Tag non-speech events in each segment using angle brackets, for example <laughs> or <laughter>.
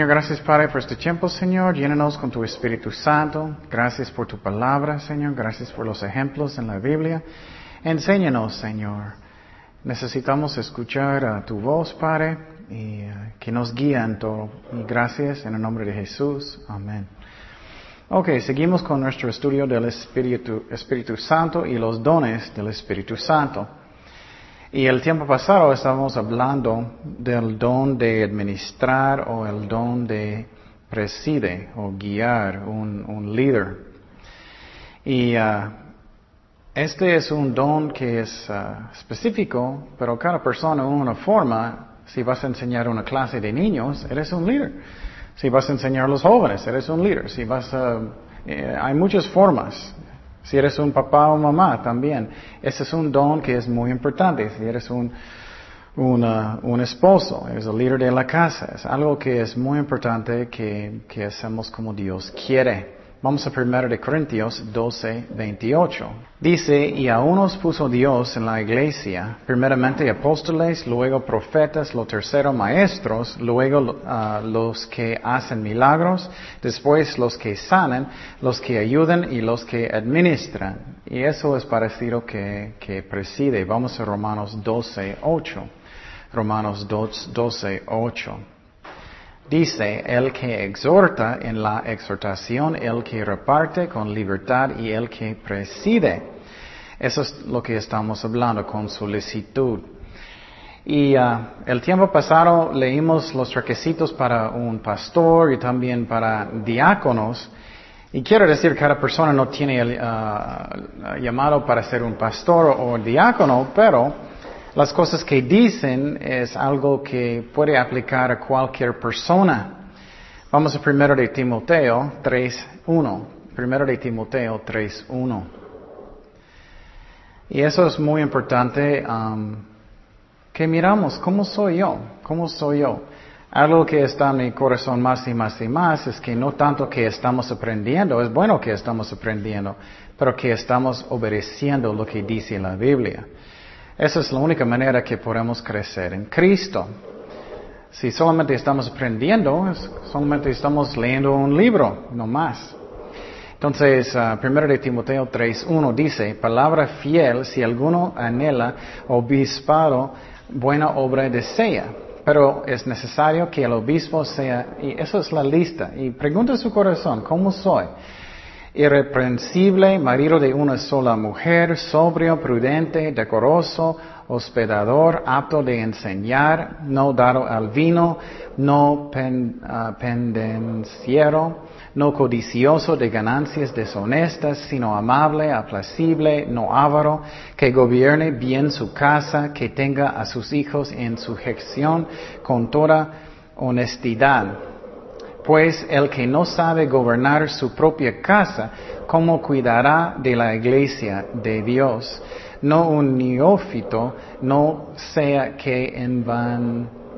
Señor, gracias Padre por este tiempo, Señor. Llénanos con tu Espíritu Santo. Gracias por tu palabra, Señor. Gracias por los ejemplos en la Biblia. Enséñanos, Señor. Necesitamos escuchar a tu voz, Padre, y uh, que nos guíe en todo. Gracias en el nombre de Jesús. Amén. Ok, seguimos con nuestro estudio del Espíritu, Espíritu Santo y los dones del Espíritu Santo. Y el tiempo pasado estábamos hablando del don de administrar o el don de preside o guiar un, un líder. Y uh, este es un don que es uh, específico, pero cada persona en una forma. Si vas a enseñar una clase de niños, eres un líder. Si vas a enseñar a los jóvenes, eres un líder. Si vas a, eh, hay muchas formas. Si eres un papá o mamá también. Ese es un don que es muy importante. Si eres un, un esposo, eres el líder de la casa. Es algo que es muy importante que, que hacemos como Dios quiere. Vamos a 1 de Corintios 12, 28. Dice, y a unos puso Dios en la iglesia, primeramente apóstoles, luego profetas, lo tercero maestros, luego uh, los que hacen milagros, después los que sanan, los que ayudan y los que administran. Y eso es parecido que, que preside. Vamos a Romanos 12, 8. Romanos 12, 8. Dice, el que exhorta en la exhortación, el que reparte con libertad y el que preside. Eso es lo que estamos hablando con solicitud. Y uh, el tiempo pasado leímos los requisitos para un pastor y también para diáconos. Y quiero decir, cada persona no tiene el uh, llamado para ser un pastor o diácono, pero las cosas que dicen es algo que puede aplicar a cualquier persona. Vamos a primero de Timoteo 3.1. Primero de Timoteo 3.1. Y eso es muy importante um, que miramos cómo soy yo, cómo soy yo. Algo que está en mi corazón más y más y más es que no tanto que estamos aprendiendo, es bueno que estamos aprendiendo, pero que estamos obedeciendo lo que dice la Biblia. Esa es la única manera que podemos crecer en Cristo. Si solamente estamos aprendiendo, solamente estamos leyendo un libro, no más. Entonces, uh, primero de Timoteo 3.1 dice, palabra fiel si alguno anhela obispado, buena obra desea. Pero es necesario que el obispo sea, y eso es la lista, y pregunta su corazón, ¿cómo soy? Irreprensible, marido de una sola mujer, sobrio, prudente, decoroso, hospedador, apto de enseñar, no dado al vino, no ah, pendenciero, no codicioso de ganancias deshonestas, sino amable, aplacible, no avaro, que gobierne bien su casa, que tenga a sus hijos en sujeción con toda honestidad pues el que no sabe gobernar su propia casa, ¿cómo cuidará de la iglesia de Dios? No un neófito, no sea que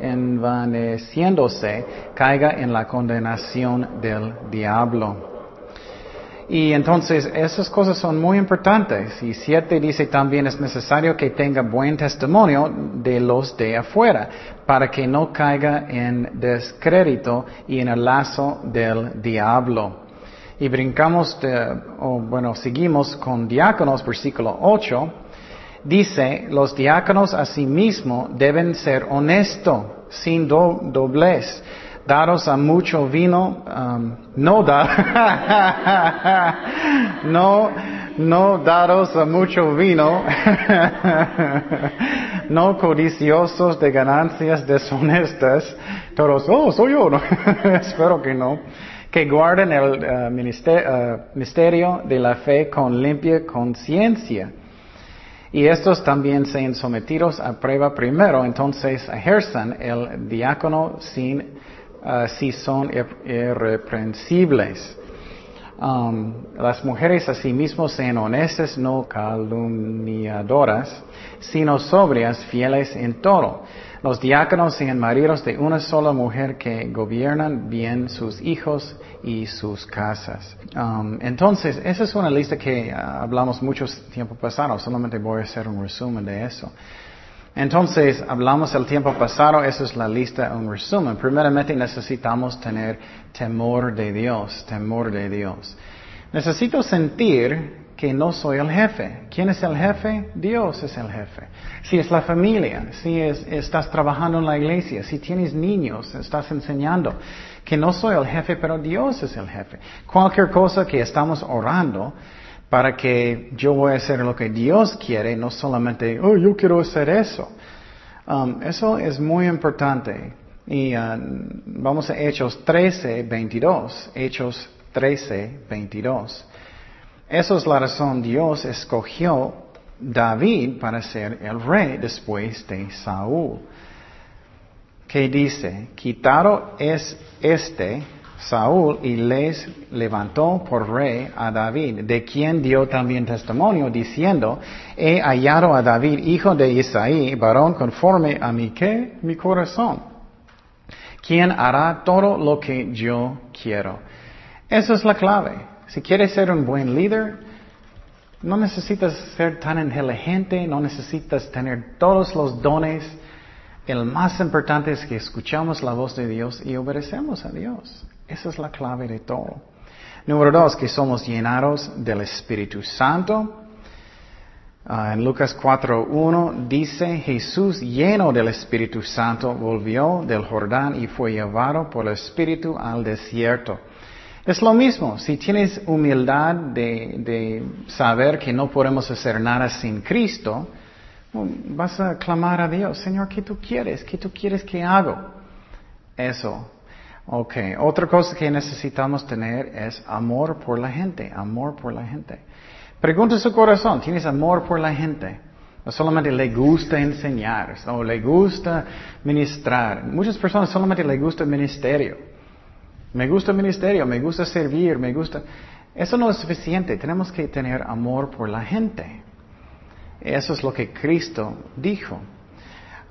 envaneciéndose caiga en la condenación del diablo. Y entonces esas cosas son muy importantes. Y siete dice también es necesario que tenga buen testimonio de los de afuera para que no caiga en descrédito y en el lazo del diablo. Y brincamos, de, o bueno, seguimos con diáconos, versículo 8. Dice, los diáconos asimismo deben ser honestos, sin doblez daros a mucho vino, um, no da, <laughs> no, no daros a mucho vino, <laughs> no codiciosos de ganancias deshonestas, todos, oh, soy yo, <laughs> espero que no, que guarden el uh, uh, misterio de la fe con limpia conciencia. Y estos también sean sometidos a prueba primero, entonces ejerzan el diácono sin Ah, si son irreprensibles. Um, las mujeres asimismo sean honestas, no calumniadoras, sino sobrias, fieles en todo. Los diáconos sean maridos de una sola mujer que gobiernan bien sus hijos y sus casas. Um, entonces, esa es una lista que ah, hablamos mucho tiempo pasado, solamente voy a hacer un resumen de eso. Entonces, hablamos el tiempo pasado, esa es la lista, un resumen. Primeramente necesitamos tener temor de Dios, temor de Dios. Necesito sentir que no soy el jefe. ¿Quién es el jefe? Dios es el jefe. Si es la familia, si estás trabajando en la iglesia, si tienes niños, estás enseñando, que no soy el jefe, pero Dios es el jefe. Cualquier cosa que estamos orando para que yo voy a hacer lo que Dios quiere, no solamente, oh, yo quiero hacer eso. Um, eso es muy importante. Y uh, vamos a Hechos 13, 22. Hechos 13, 22. Esa es la razón Dios escogió David para ser el rey después de Saúl. ¿Qué dice? Quitado es este Saúl y les levantó por rey a David, de quien dio también testimonio, diciendo, he hallado a David, hijo de Isaí, varón conforme a mi qué, mi corazón, quien hará todo lo que yo quiero. Esa es la clave. Si quieres ser un buen líder, no necesitas ser tan inteligente, no necesitas tener todos los dones. El más importante es que escuchamos la voz de Dios y obedecemos a Dios. Esa es la clave de todo. Número dos, que somos llenados del Espíritu Santo. Ah, en Lucas 4.1 dice, Jesús lleno del Espíritu Santo volvió del Jordán y fue llevado por el Espíritu al desierto. Es lo mismo, si tienes humildad de, de saber que no podemos hacer nada sin Cristo, vas a clamar a Dios, Señor, ¿qué tú quieres? ¿Qué tú quieres que haga? Eso. Ok, otra cosa que necesitamos tener es amor por la gente, amor por la gente. Pregunta su corazón, ¿tienes amor por la gente? No solamente le gusta enseñar, o le gusta ministrar. Muchas personas solamente le gusta el ministerio. Me gusta el ministerio, me gusta servir, me gusta... Eso no es suficiente, tenemos que tener amor por la gente. Eso es lo que Cristo dijo.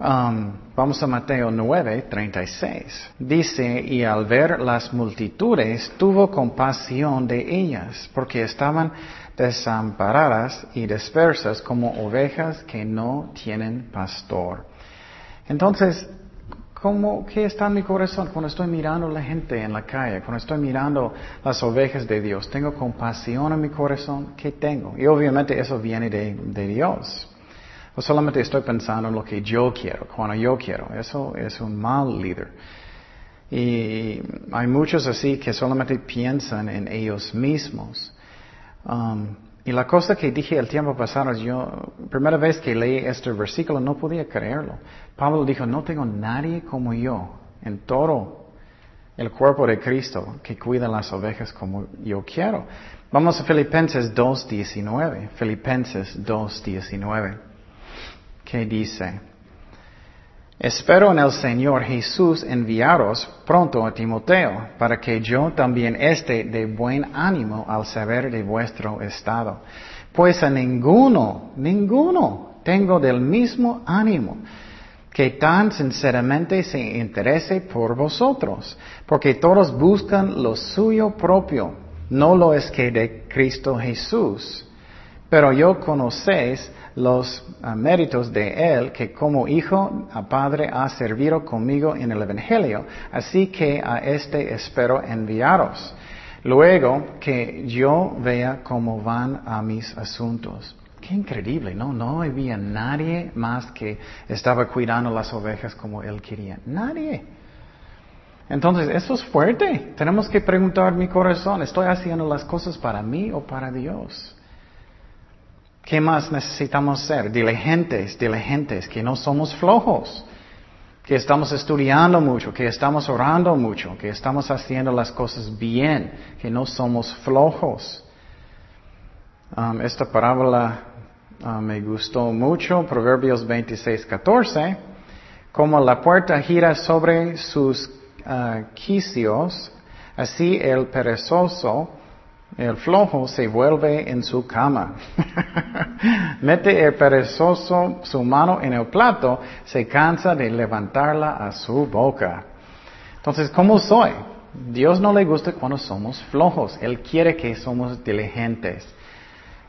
Um, vamos a Mateo 9, 36. Dice, y al ver las multitudes, tuvo compasión de ellas, porque estaban desamparadas y dispersas como ovejas que no tienen pastor. Entonces, ¿Cómo, ¿Qué está en mi corazón cuando estoy mirando a la gente en la calle, cuando estoy mirando las ovejas de Dios? ¿Tengo compasión en mi corazón? ¿Qué tengo? Y obviamente eso viene de, de Dios. O solamente estoy pensando en lo que yo quiero, cuando yo quiero. Eso es un mal líder. Y hay muchos así que solamente piensan en ellos mismos. Um, y la cosa que dije el tiempo pasado, yo, primera vez que leí este versículo no podía creerlo. Pablo dijo, no tengo nadie como yo en todo el cuerpo de Cristo que cuida las ovejas como yo quiero. Vamos a Filipenses 2.19. Filipenses 2.19. ¿Qué dice? Espero en el Señor Jesús enviaros pronto a Timoteo, para que yo también esté de buen ánimo al saber de vuestro estado. Pues a ninguno, ninguno tengo del mismo ánimo que tan sinceramente se interese por vosotros, porque todos buscan lo suyo propio, no lo es que de Cristo Jesús. Pero yo conocéis los ah, méritos de Él, que como hijo a Padre ha servido conmigo en el Evangelio, así que a este espero enviaros. Luego que yo vea cómo van a mis asuntos. Qué increíble, ¿no? No había nadie más que estaba cuidando las ovejas como él quería. Nadie. Entonces, eso es fuerte. Tenemos que preguntar mi corazón, ¿estoy haciendo las cosas para mí o para Dios? ¿Qué más necesitamos ser? Diligentes, diligentes, que no somos flojos, que estamos estudiando mucho, que estamos orando mucho, que estamos haciendo las cosas bien, que no somos flojos. Um, esta parábola um, me gustó mucho, Proverbios 26, 14. Como la puerta gira sobre sus uh, quicios, así el perezoso el flojo se vuelve en su cama. <laughs> Mete el perezoso su mano en el plato, se cansa de levantarla a su boca. Entonces, ¿cómo soy? Dios no le gusta cuando somos flojos. Él quiere que somos diligentes.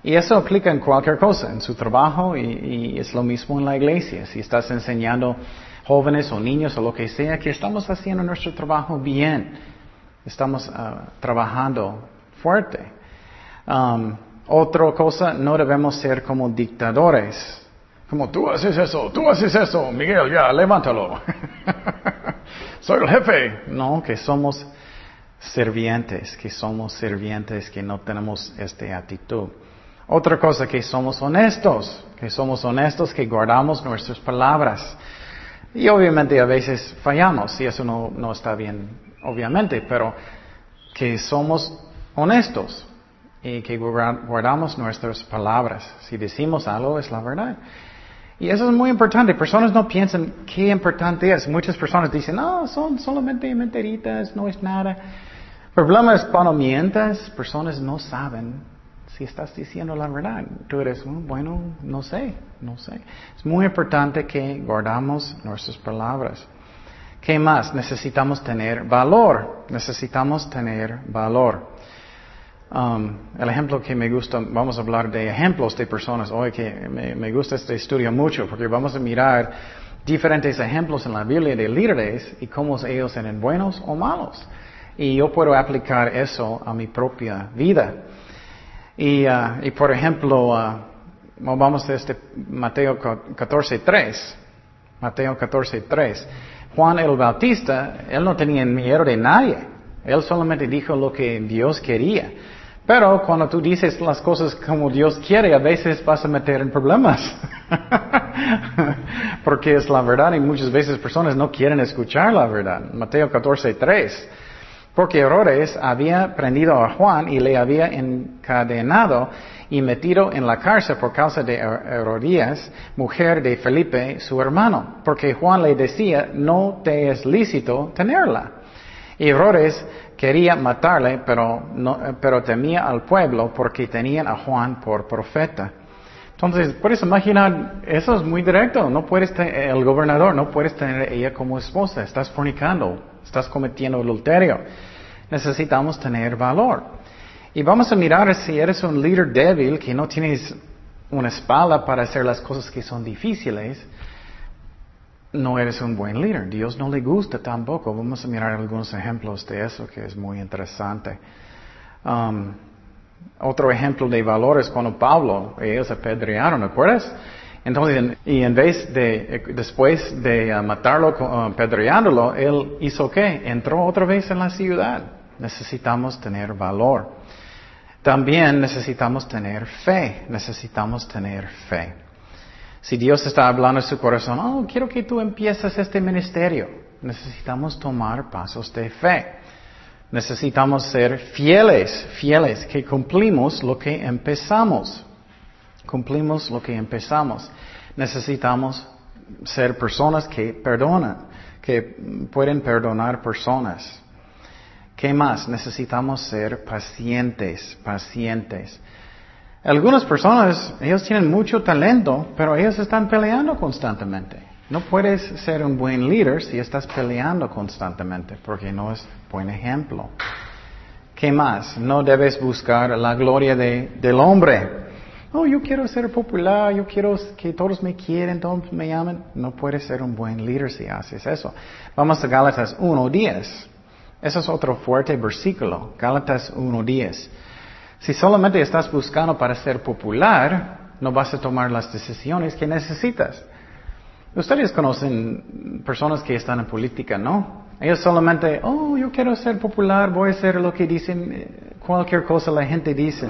Y eso aplica en cualquier cosa, en su trabajo y, es lo mismo en la iglesia. Si estás enseñando jóvenes o niños o lo que sea, que estamos haciendo nuestro trabajo bien. Estamos ah, trabajando fuerte. Um, otra cosa, no debemos ser como dictadores. Como tú haces eso, tú haces eso, Miguel, ya, levántalo. <laughs> Soy el jefe. No, que somos servientes, que somos servientes, que no tenemos esta actitud. Otra cosa, que somos honestos, que somos honestos, que guardamos nuestras palabras. Y obviamente a veces fallamos, y eso no, no está bien, obviamente, pero que somos honestos y que guardamos nuestras palabras. Si decimos algo, es la verdad. Y eso es muy importante. Personas no piensan qué importante es. Muchas personas dicen, no, son solamente mentiritas, no es nada. El problema es cuando mientas, personas no saben si estás diciendo la verdad. Tú eres, mm, bueno, no sé, no sé. Es muy importante que guardamos nuestras palabras. ¿Qué más? Necesitamos tener valor. Necesitamos tener valor. Um, el ejemplo que me gusta, vamos a hablar de ejemplos de personas hoy que me, gusta este estudio mucho porque vamos a mirar diferentes ejemplos en la Biblia de líderes y cómo ellos eran buenos o malos. Y yo puedo aplicar eso a mi propia vida. Y, uh, por ejemplo, uh, vamos a este Mateo 14.3. Mateo 14.3. Juan el Bautista, él no tenía miedo de nadie. Él solamente dijo lo que Dios quería. Pero cuando tú dices las cosas como Dios quiere, a veces vas a meter en problemas. <laughs> Porque es la verdad y muchas veces personas no quieren escuchar la verdad. Mateo 14, 3. Porque Herodes había prendido a Juan y le había encadenado y metido en la cárcel por causa de Herodías, mujer de Felipe, su hermano. Porque Juan le decía, no te es lícito tenerla. Y Herodes quería matarle, pero, no, pero temía al pueblo porque tenían a Juan por profeta. Entonces, puedes imaginar, eso es muy directo. No puedes el gobernador, no puedes tener ella como esposa. Estás fornicando, estás cometiendo adulterio. Necesitamos tener valor. Y vamos a mirar si eres un líder débil, que no tienes una espalda para hacer las cosas que son difíciles no eres un buen líder. Dios no le gusta tampoco. Vamos a mirar algunos ejemplos de eso que es muy interesante. Um, otro ejemplo de valores cuando Pablo, ellos apedrearon, ¿acuerdas? Entonces, y en vez de, después de uh, matarlo uh, apedreándolo, él hizo qué? Entró otra vez en la ciudad. Necesitamos tener valor. También necesitamos tener fe. Necesitamos tener fe. Si Dios está hablando en su corazón, oh, quiero que tú empieces este ministerio, necesitamos tomar pasos de fe. Necesitamos ser fieles, fieles, que cumplimos lo que empezamos. Cumplimos lo que empezamos. Necesitamos ser personas que perdonan, que pueden perdonar personas. ¿Qué más? Necesitamos ser pacientes, pacientes. Algunas personas, ellos tienen mucho talento, pero ellos están peleando constantemente. No puedes ser un buen líder si estás peleando constantemente, porque no es buen ejemplo. ¿Qué más? No debes buscar la gloria del hombre. Oh, yo quiero ser popular, yo quiero que todos me quieren, todos me llamen. No puedes ser un buen líder si haces eso. Vamos a Gálatas 1.10. Eso es otro fuerte versículo. Gálatas 1.10. Si solamente estás buscando para ser popular, no vas a tomar las decisiones que necesitas. Ustedes conocen personas que están en política, ¿no? Ellos solamente, oh, yo quiero ser popular, voy a hacer lo que dicen, cualquier cosa la gente dice,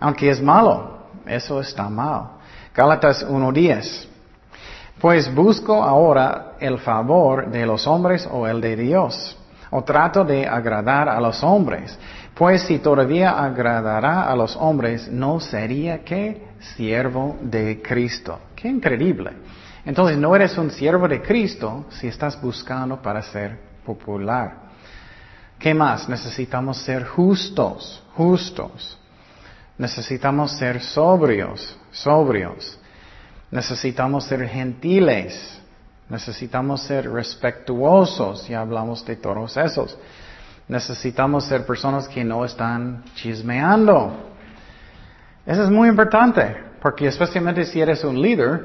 aunque es malo, eso está mal. Gálatas 1.10. Pues busco ahora el favor de los hombres o el de Dios, o trato de agradar a los hombres. Pues si todavía agradará a los hombres, no sería que siervo de Cristo. Qué increíble. Entonces no eres un siervo de Cristo si estás buscando para ser popular. ¿Qué más? Necesitamos ser justos, justos. Necesitamos ser sobrios, sobrios. Necesitamos ser gentiles. Necesitamos ser respetuosos. Ya hablamos de todos esos. Necesitamos ser personas que no están chismeando. Eso es muy importante, porque especialmente si eres un líder,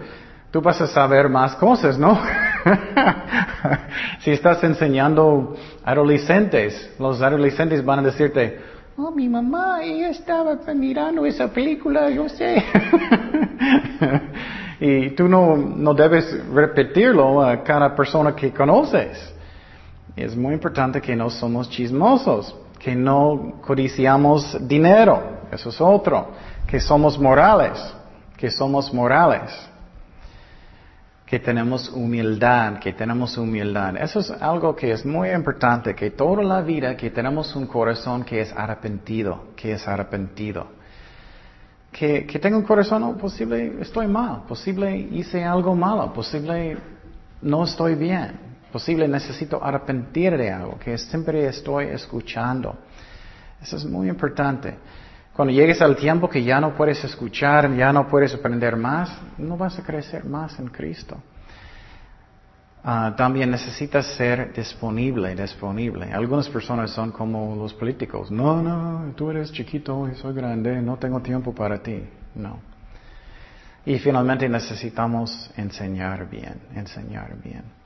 tú vas a saber más cosas, ¿no? <laughs> si estás enseñando adolescentes, los adolescentes van a decirte, oh, mi mamá, ella estaba mirando esa película, yo sé. <laughs> y tú no, no debes repetirlo a cada persona que conoces. Es muy importante que no somos chismosos, que no codiciamos dinero, eso es otro, que somos morales, que somos morales, que tenemos humildad, que tenemos humildad. Eso es algo que es muy importante, que toda la vida que tenemos un corazón que es arrepentido, que es arrepentido. Que, que tengo un corazón, oh, posible estoy mal, posible hice algo malo, posible no estoy bien, posible necesito arrepentir de algo, que siempre estoy escuchando. Eso es muy importante. Cuando llegues al tiempo que ya no puedes escuchar, ya no puedes aprender más, no vas a crecer más en Cristo. Ah, también necesitas ser disponible, disponible. Algunas personas son como los políticos. No, no, tú eres chiquito y soy grande, no tengo tiempo para ti. No. Y finalmente necesitamos enseñar bien, enseñar bien.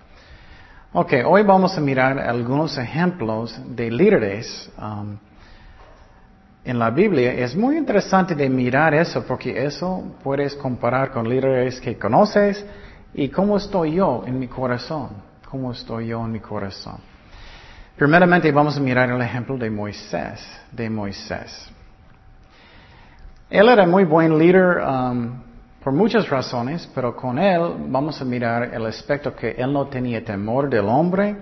Ok, hoy vamos a mirar algunos ejemplos de líderes um, en la Biblia. Es muy interesante de mirar eso porque eso puedes comparar con líderes que conoces ¿Y cómo estoy yo en mi corazón? ¿Cómo estoy yo en mi corazón? Primeramente vamos a mirar el ejemplo de Moisés, de Moisés. Él era muy buen líder um, por muchas razones, pero con él vamos a mirar el aspecto que él no tenía temor del hombre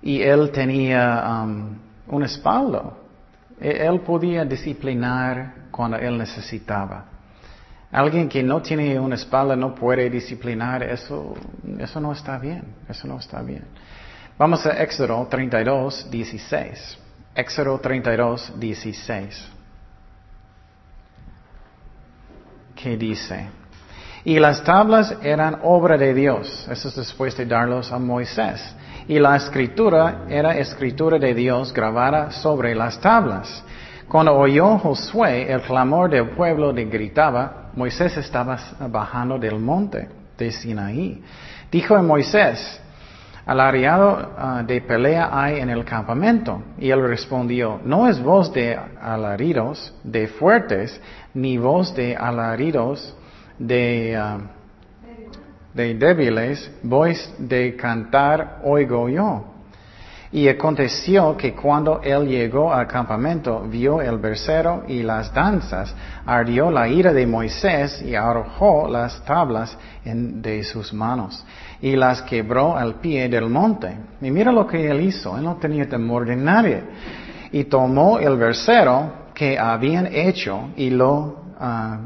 y él tenía um, un espaldo. E, él podía disciplinar cuando él necesitaba. Alguien que no tiene una espalda no puede disciplinar, eso, eso no está bien, eso no está bien. Vamos a Éxodo 32, 16. Éxodo 32, 16. ¿Qué dice? Y las tablas eran obra de Dios. Eso es después de darlos a Moisés. Y la escritura era escritura de Dios grabada sobre las tablas. Cuando oyó Josué el clamor del pueblo de gritaba, Moisés estaba bajando del monte de Sinaí. Dijo a Moisés, alariado ah, de pelea hay en el campamento. Y él respondió, no es voz de alaridos, de fuertes, ni voz de alaridos, de, ah, débiles, voz de cantar oigo yo. Y aconteció que cuando él llegó al campamento, vio el versero y las danzas, ardió la ira de Moisés y arrojó las tablas de sus manos y las quebró al pie del monte. Y mira lo que él hizo, él no tenía temor de nadie. Y tomó el versero que habían hecho y lo, ah,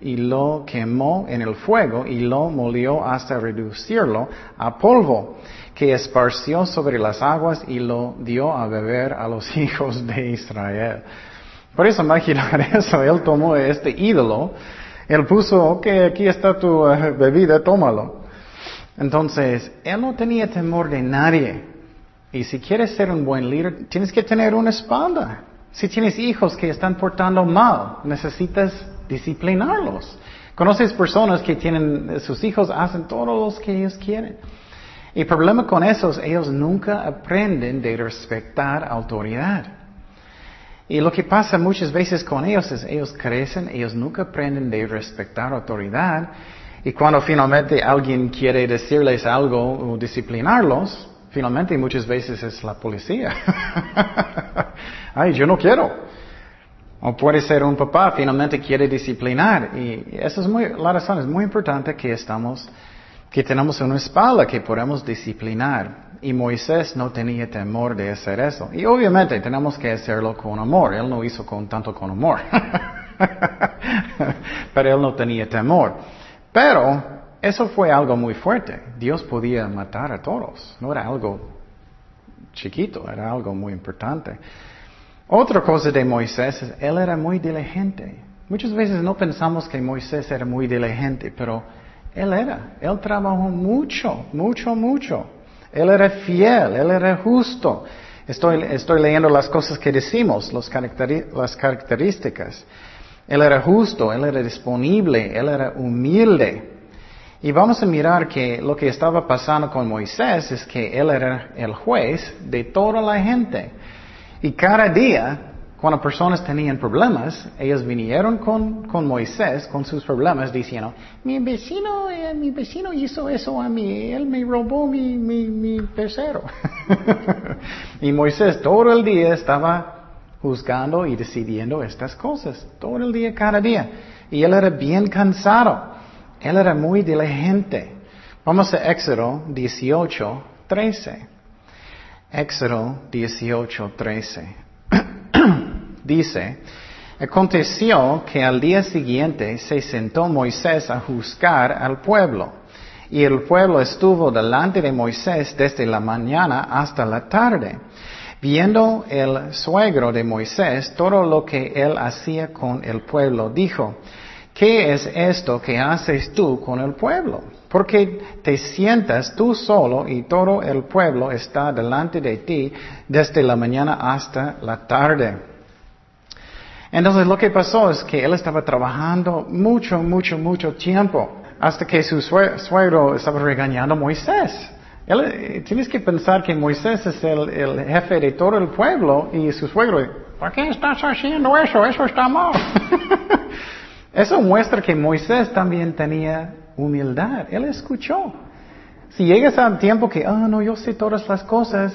y lo quemó en el fuego y lo molió hasta reducirlo a polvo que esparció sobre las aguas y lo dio a beber a los <laughs> hijos de Israel. Por eso imaginar eso, él tomó este ídolo, él puso, ok, aquí está tu eh, bebida, tómalo. Entonces, él no tenía temor de nadie. Y si quieres ser un buen líder, tienes que tener una espalda. Si tienes hijos que están portando mal, necesitas disciplinarlos. Conoces personas que tienen, sus hijos hacen todo lo que ellos quieren. Y el problema con esos, ellos nunca aprenden de respetar autoridad. Y lo que pasa muchas veces con ellos es, ellos crecen, ellos nunca aprenden de respetar autoridad. Y cuando finalmente alguien quiere decirles algo o disciplinarlos, finalmente muchas veces es la policía. <laughs> Ay, yo no quiero. O puede ser un papá, finalmente quiere disciplinar. Y eso es muy, la razón es muy importante que estamos que tenemos una espalda que podemos disciplinar. Y Moisés no tenía temor de hacer eso. Y obviamente tenemos que hacerlo con amor. Él no hizo con tanto con amor. <laughs> Pero él no tenía temor. Pero eso fue algo muy fuerte. Dios podía matar a todos. No era algo chiquito, era algo muy importante. Otra cosa de Moisés es, él era muy diligente. Muchas veces no pensamos que Moisés era muy diligente, pero él era, él trabajó mucho, mucho, mucho. Él era fiel, él era justo. Estoy, leyendo las cosas que decimos, las características. Él era justo, él era disponible, él era humilde. Y vamos a mirar que lo que estaba pasando con Moisés es que él era el juez de toda la gente. Y cada día cuando personas tenían problemas, ellos vinieron con, con Moisés con sus problemas diciendo, mi vecino, eh, mi vecino hizo eso a mí, él me robó mi, mi, mi <laughs> y Moisés todo el día estaba juzgando y decidiendo estas cosas, todo el día, cada día. Y él era bien cansado, él era muy diligente. Vamos a Éxodo 18, 13. Éxodo 18, 13. <clears throat> dice, aconteció que al día siguiente se sentó Moisés a juzgar al pueblo. Y el pueblo estuvo delante de Moisés desde la mañana hasta la tarde. Viendo el suegro de Moisés todo lo que él hacía con el pueblo, dijo, ¿qué es esto que haces tú con el pueblo? Porque te sientas tú solo y todo el pueblo está delante de ti desde la mañana hasta la tarde. Entonces lo que pasó es que él estaba trabajando mucho, mucho, mucho tiempo hasta que su suegro estaba regañando a Moisés. Eh, tienes que pensar que Moisés es el, jefe de todo el pueblo y su suegro, ¿por qué estás haciendo eso? Eso está mal. <laughs> eso muestra que Moisés también tenía humildad. Él escuchó. Si llegas a un tiempo que, ah, no, yo sé todas las cosas,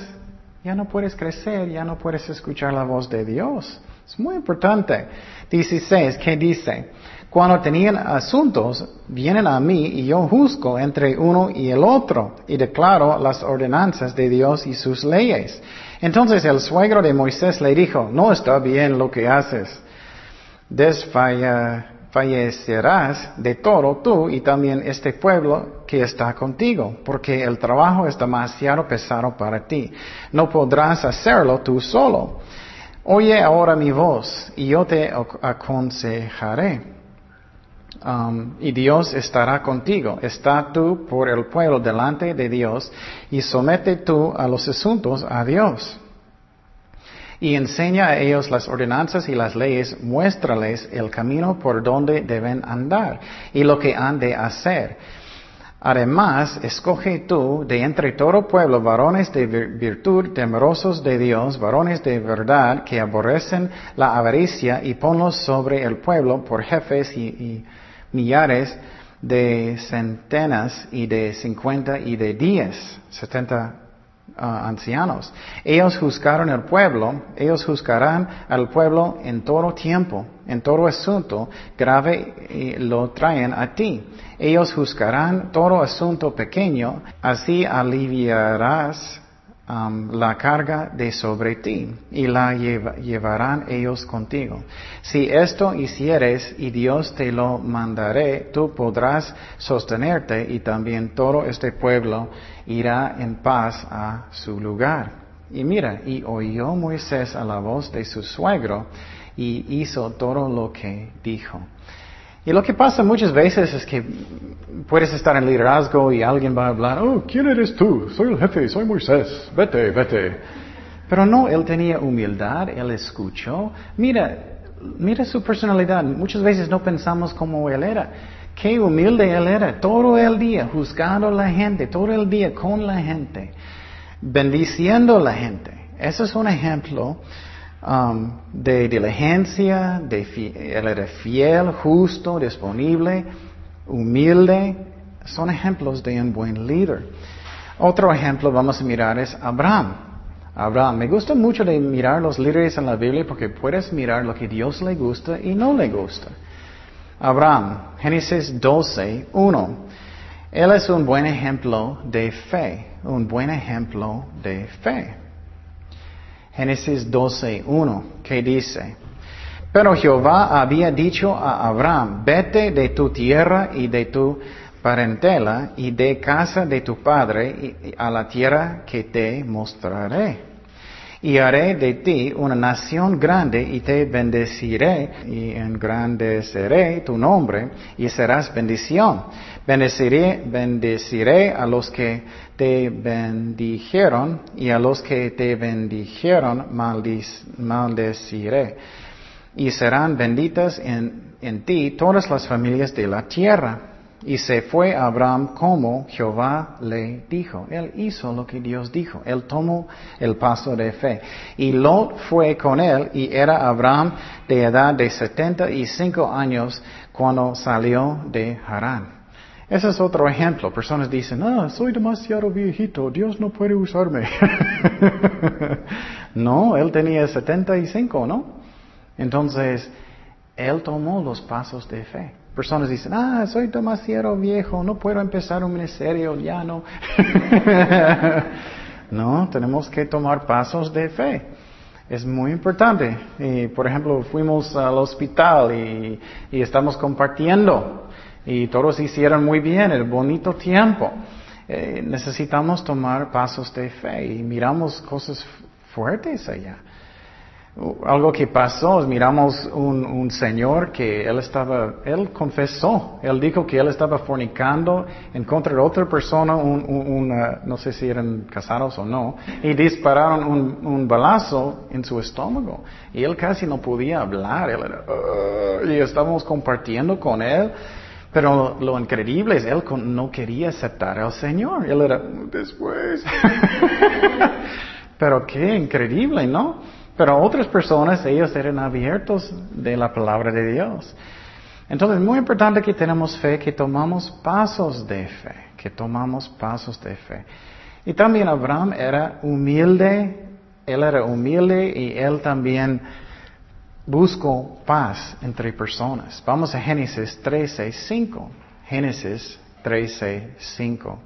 ya no puedes crecer, ya no puedes escuchar la voz de Dios. Es muy importante. 16, ¿qué dice? Cuando tenían asuntos, vienen a mí y yo juzgo entre uno y el otro y declaro las ordenanzas de Dios y sus leyes. Entonces el suegro de Moisés le dijo, no está bien lo que haces. Desfallecerás de todo tú y también este pueblo que está contigo, porque el trabajo es demasiado pesado para ti. No podrás hacerlo tú solo. Oye ahora mi voz y yo te aconsejaré. Um, y Dios estará contigo. Está tú por el pueblo delante de Dios y somete tú a los asuntos a Dios. Y enseña a ellos las ordenanzas y las leyes, muéstrales el camino por donde deben andar y lo que han de hacer. Además, escoge tú de entre todo pueblo varones de virtud, temerosos de Dios, varones de verdad, que aborrecen la avaricia y ponlos sobre el pueblo por jefes y, millares de centenas y de cincuenta y de diez, setenta ancianos. Ellos juzgaron el pueblo, ellos juzgarán al pueblo en todo tiempo, en todo asunto grave y lo traen a ti. Ellos juzgarán todo asunto pequeño, así aliviarás la carga de sobre ti y la llevarán ellos contigo. Si esto hicieres y Dios te lo mandaré, tú podrás sostenerte y también todo este pueblo irá en paz a su lugar. Y mira, y oyó Moisés a la voz de su suegro y hizo todo lo que dijo. Y lo que pasa muchas veces es que puedes estar en liderazgo y alguien va a hablar, oh, ¿quién eres tú? Soy el jefe, soy Moisés, vete, vete. Pero no, él tenía humildad, él escuchó. Mira, mira su personalidad. Muchas veces no pensamos como él era. Qué humilde él era, todo el día juzgando a la gente, todo el día con la gente, bendiciendo a la gente. Eso es un ejemplo Um, de diligencia, de él era fiel, justo, disponible, humilde. Son ejemplos de un buen líder. Otro ejemplo vamos a mirar es Abraham. Abraham, me gusta mucho de mirar los líderes en la Biblia porque puedes mirar lo que Dios le gusta y no le gusta. Abraham, Génesis 12, 1. Él es un buen ejemplo de fe, un buen ejemplo de fe. Génesis 12, 1, que dice, pero Jehová había dicho a Abraham, vete de tu tierra y de tu parentela y de casa de tu padre a la tierra que te mostraré. Y haré de ti una nación grande y te bendeciré y engrandeceré tu nombre y serás bendición. Bendeciré, bendeciré a los que te bendijeron y a los que te bendijeron maldeciré. Y serán benditas en en ti todas las familias de la tierra. Y se fue Abraham como Jehová le dijo. Él hizo lo que Dios dijo. Él tomó el paso de fe. Y Lot fue con él y era Abraham de edad de setenta y cinco años cuando salió de Harán. Ese es otro ejemplo. Personas dicen, ah, soy demasiado viejito, Dios no puede usarme. <laughs> no, él tenía 75, ¿no? Entonces, él tomó los pasos de fe. Personas dicen, ah, soy demasiado viejo, no puedo empezar un ministerio, ya no. <laughs> no, tenemos que tomar pasos de fe. Es muy importante. Y, por ejemplo, fuimos al hospital y, estamos compartiendo y todos hicieron muy bien, el bonito tiempo. Eh, necesitamos tomar pasos de fe y miramos cosas fuertes allá algo que pasó, miramos un, un, señor que él estaba, él confesó, él dijo que él estaba fornicando en contra de otra persona, un, no sé si eran casados o no, y dispararon un, un, balazo en su estómago. Y él casi no podía hablar, él era, y estábamos compartiendo con él. Pero lo increíble es, él no quería aceptar al Señor. Él era, después. <laughs> Pero qué increíble, ¿no? Pero otras personas, ellos eran abiertos de la palabra de Dios. Entonces, es muy importante que tenemos fe, que tomamos pasos de fe, que tomamos pasos de fe. Y también Abraham era humilde, él era humilde y él también buscó paz entre personas. Vamos a Génesis 13, 5. Génesis 13, 5.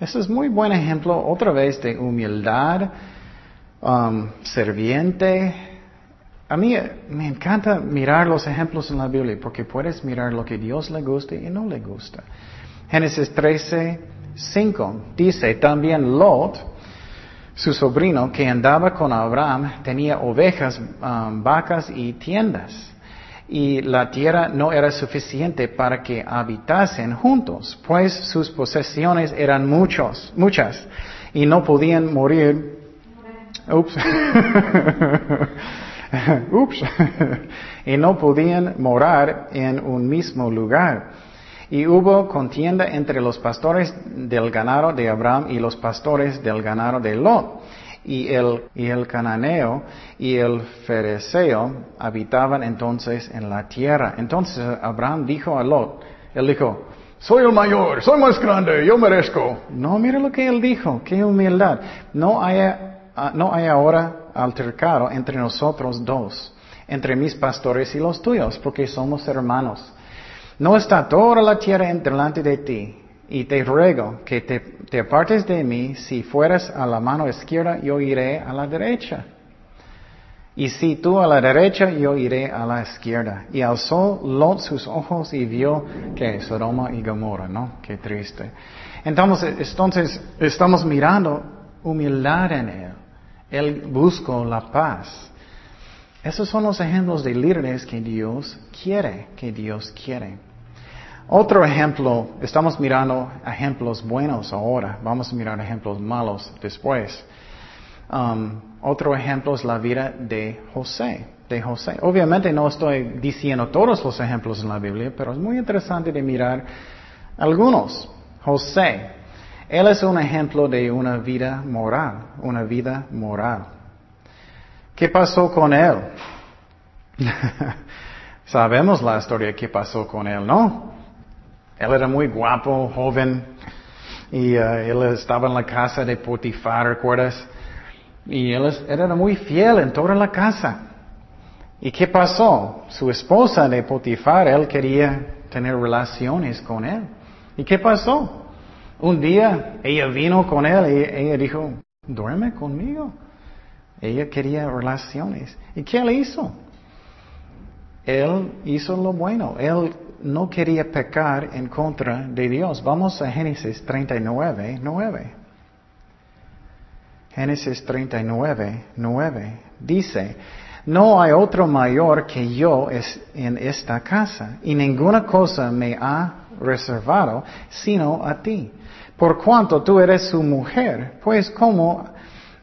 Este es muy buen ejemplo otra vez de humildad um, serviente. A mí me encanta mirar los ejemplos en la Biblia porque puedes mirar lo que Dios le gusta y no le gusta. Génesis 13, 5 dice también Lot, su sobrino que andaba con Abraham, tenía ovejas, um, vacas y tiendas. Y la tierra no era suficiente para que habitasen juntos, pues sus posesiones eran muchos, muchas, y no podían morir Ups. Ups. <laughs> y no podían morar en un mismo lugar. Y hubo contienda entre los pastores del ganado de Abraham y los pastores del ganado de Lot. Y el, cananeo y el fereceo habitaban entonces en la tierra. Entonces Abraham dijo a Lot, él dijo, soy el mayor, soy más grande, yo merezco. No, mira lo que él dijo, qué humildad. No haya no hay ahora altercado entre nosotros dos, entre mis pastores y los tuyos, porque somos hermanos. No está toda la tierra delante de ti, y te ruego que te, te, apartes de mí, si fueras a la mano izquierda, yo iré a la derecha. Y si tú a la derecha, yo iré a la izquierda. Y alzó Lot sus ojos y vio que Sodoma y Gomorra, ¿no? Qué triste. Entonces, entonces estamos mirando humildad en él. Él buscó la paz. Esos son los ejemplos de líderes que Dios quiere, que Dios quiere. Otro ejemplo, estamos mirando ejemplos buenos ahora, vamos a mirar ejemplos malos después. Um, otro ejemplo es la vida de José, de José. Obviamente no estoy diciendo todos los ejemplos en la Biblia, pero es muy interesante de mirar algunos. José, él es un ejemplo de una vida moral, una vida moral. ¿Qué pasó con él? <laughs> Sabemos la historia que pasó con él, ¿no? Él era muy guapo, joven, y uh, él estaba en la casa de Potifar, ¿recuerdas? Y él, él, era muy fiel en toda la casa. ¿Y qué pasó? Su esposa de Potifar, él quería tener relaciones con él. ¿Y qué pasó? Un día ella vino con él y ella dijo, duerme conmigo. Ella quería relaciones. ¿Y qué él hizo? Él hizo lo bueno. Él no quería pecar en contra de Dios. Vamos a Génesis 39, 9. Génesis 39, 9. Dice, no hay otro mayor que yo en esta casa, y ninguna cosa me ha reservado sino a ti por cuanto tú eres su mujer, pues ¿cómo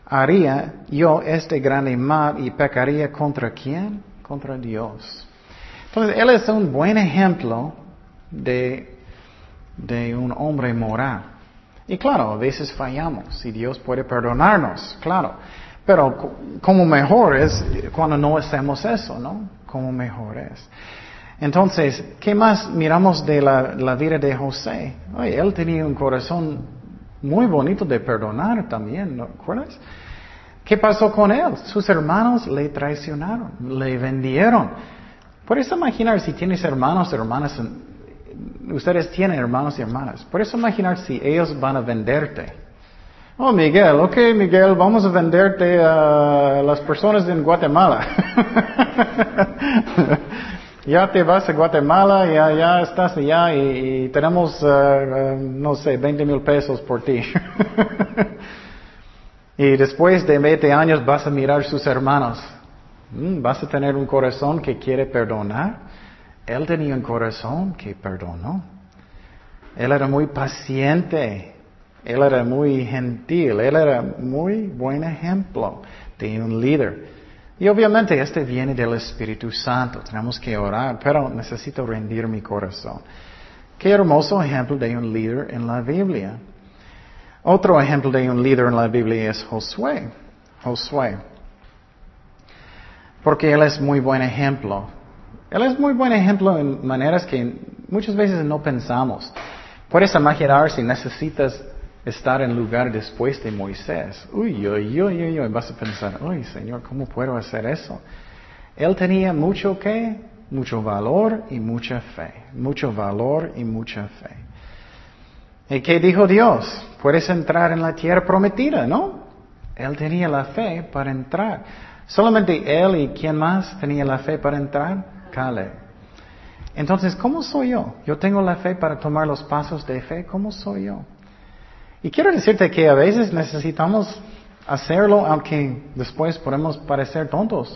haría yo este gran mal y pecaría contra quién? Contra Dios. Entonces, él es un buen ejemplo de, de un hombre moral. Y claro, a veces fallamos y Dios puede perdonarnos, claro. Pero como mejor es cuando no hacemos eso, ¿no? Como mejor es. Entonces, ¿qué más miramos de la, vida de José? Oye, él tenía un corazón muy bonito de perdonar también, ¿no acuerdas? ¿Qué pasó con él? Sus hermanos le traicionaron, le vendieron. Puedes imaginar si tienes hermanos, hermanas, ustedes tienen hermanos y hermanas. Puedes imaginar si ellos van a venderte. Oh, Miguel, ok, Miguel, vamos a venderte a las personas en Guatemala. <laughs> ya te vas a Guatemala, ya, ya estás allá y, tenemos, eh, eh, no sé, 20 mil pesos por ti. <laughs> y después de 20 años vas a mirar sus hermanos. Mm, vas a tener un corazón que quiere perdonar. Él tenía un corazón que perdonó. Él era muy paciente. Él era muy gentil. Él era muy buen ejemplo de un líder. Y obviamente este viene del Espíritu Santo. Tenemos que orar, pero necesito rendir mi corazón. Qué hermoso ejemplo de un líder en la Biblia. Otro ejemplo de un líder en la Biblia es Josué. Josué. Porque él es muy buen ejemplo. Él es muy buen ejemplo en maneras que muchas veces no pensamos. Puedes imaginar si necesitas estar en lugar después de Moisés. Uy, uy, uy, uy, uy, vas a pensar, uy, Señor, ¿cómo puedo hacer eso? Él tenía mucho qué? Mucho valor y mucha fe. Mucho valor y mucha fe. ¿Y qué dijo Dios? Puedes entrar en la tierra prometida, ¿no? Él tenía la fe para entrar. Solamente él y quién más tenía la fe para entrar? Caleb. Entonces, ¿cómo soy yo? Yo tengo la fe para tomar los pasos de fe. ¿Cómo soy yo? Y quiero decirte que a veces necesitamos hacerlo aunque después podemos parecer tontos.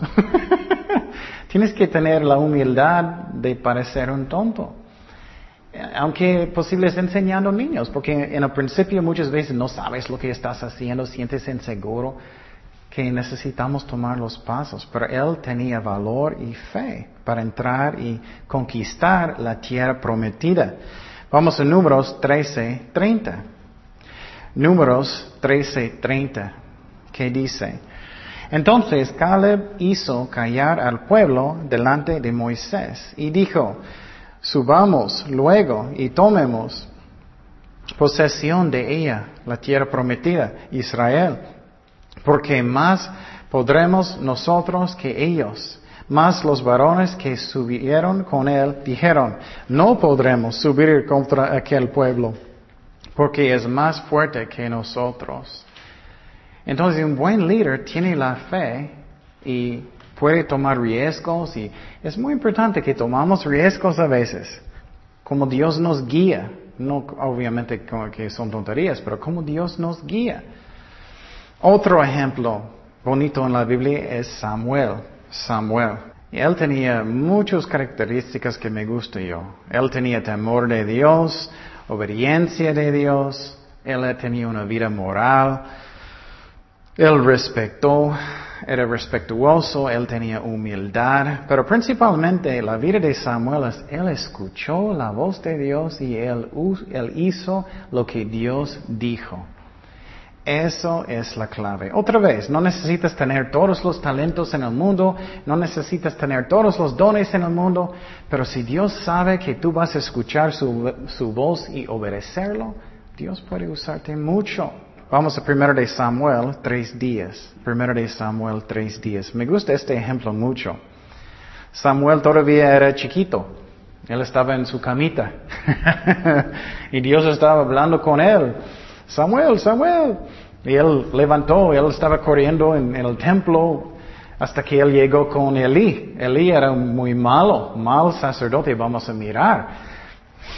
<laughs> Tienes que tener la humildad de parecer un tonto. Aunque posible es enseñando niños, porque en el principio muchas veces no sabes lo que estás haciendo, sientes inseguro, que necesitamos tomar los pasos. Pero él tenía valor y fe para entrar y conquistar la tierra prometida. Vamos a números 13, 30. Números 13:30, que dice, entonces Caleb hizo callar al pueblo delante de Moisés y dijo, subamos luego y tomemos posesión de ella, la tierra prometida, Israel, porque más podremos nosotros que ellos. Más los varones que subieron con él dijeron, no podremos subir contra aquel pueblo porque es más fuerte que nosotros. Entonces un buen líder tiene la fe y puede tomar riesgos y es muy importante que tomamos riesgos a veces, como Dios nos guía, no obviamente como que son tonterías, pero como Dios nos guía. Otro ejemplo bonito en la Biblia es Samuel. Samuel. Él tenía muchas características que me gustan yo. Él tenía temor de Dios, obediencia de Dios, él tenía una vida moral, él respetó, era respetuoso, él tenía humildad, pero principalmente la vida de Samuel es, él escuchó la voz de Dios y él, él hizo lo que Dios dijo. Eso es la clave. Otra vez, no necesitas tener todos los talentos en el mundo, no necesitas tener todos los dones en el mundo, pero si Dios sabe que tú vas a escuchar su, voz y obedecerlo, Dios puede usarte mucho. Vamos a primero de Samuel, tres días. Primero de Samuel, tres días. Me gusta este ejemplo mucho. Samuel todavía era chiquito. Él estaba en su camita. <laughs> y Dios estaba hablando con él. Samuel, Samuel. Y él levantó, él estaba corriendo en, el templo hasta que él llegó con Elí. Elí era muy malo, mal sacerdote, vamos a mirar.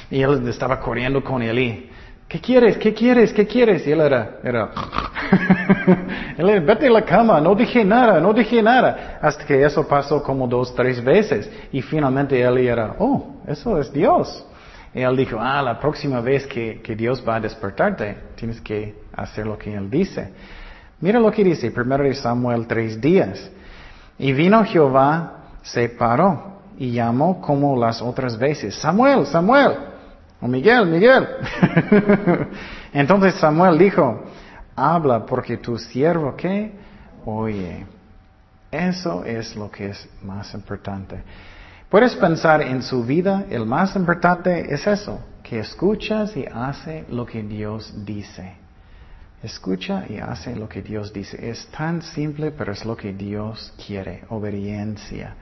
Y él estaba corriendo con Elí. ¿Qué quieres? ¿Qué quieres? ¿Qué quieres? Y él era, era, <laughs> él era, vete a la cama, no dije nada, no dije nada. Hasta que eso pasó como dos, tres veces. Y finalmente él era, oh, eso es Dios. Él dijo, ah, la próxima vez que, Dios va a despertarte, tienes que hacer lo que Él dice. Mira lo que dice, primero de Samuel tres días. Y vino Jehová, se paró y llamó como las otras veces, Samuel, Samuel, o Miguel, Miguel. <laughs> Entonces Samuel dijo, habla porque tu siervo que oye. Eso es lo que es más importante. Puedes pensar en su vida, el más importante es eso, que escuchas y hace lo que Dios dice. Escucha y hace lo que Dios dice. Es tan simple, pero es lo que Dios quiere, obediencia.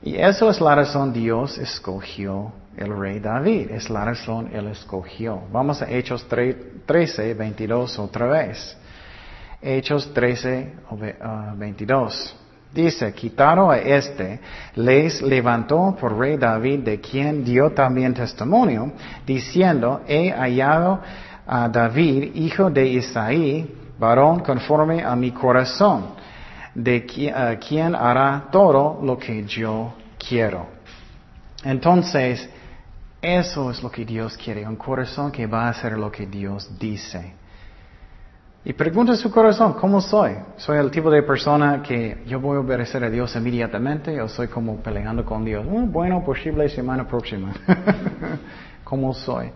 Y eso es la razón Dios escogió el rey David. Es la razón Él escogió. Vamos a Hechos 13, 22 otra vez. Hechos 13, 22. Dice, quitaron a este, les levantó por rey David, de quien dio también testimonio, diciendo, he hallado a David, hijo de Isaí, varón conforme a mi corazón, de quien hará todo lo que yo quiero. Entonces, eso es lo que Dios quiere, un corazón que va a hacer lo que Dios dice. Y pregunta su corazón, ¿cómo soy? ¿Soy el tipo de persona que yo voy a obedecer a Dios inmediatamente o soy como peleando con Dios? Mm, bueno, posible semana próxima. <laughs> ¿Cómo soy?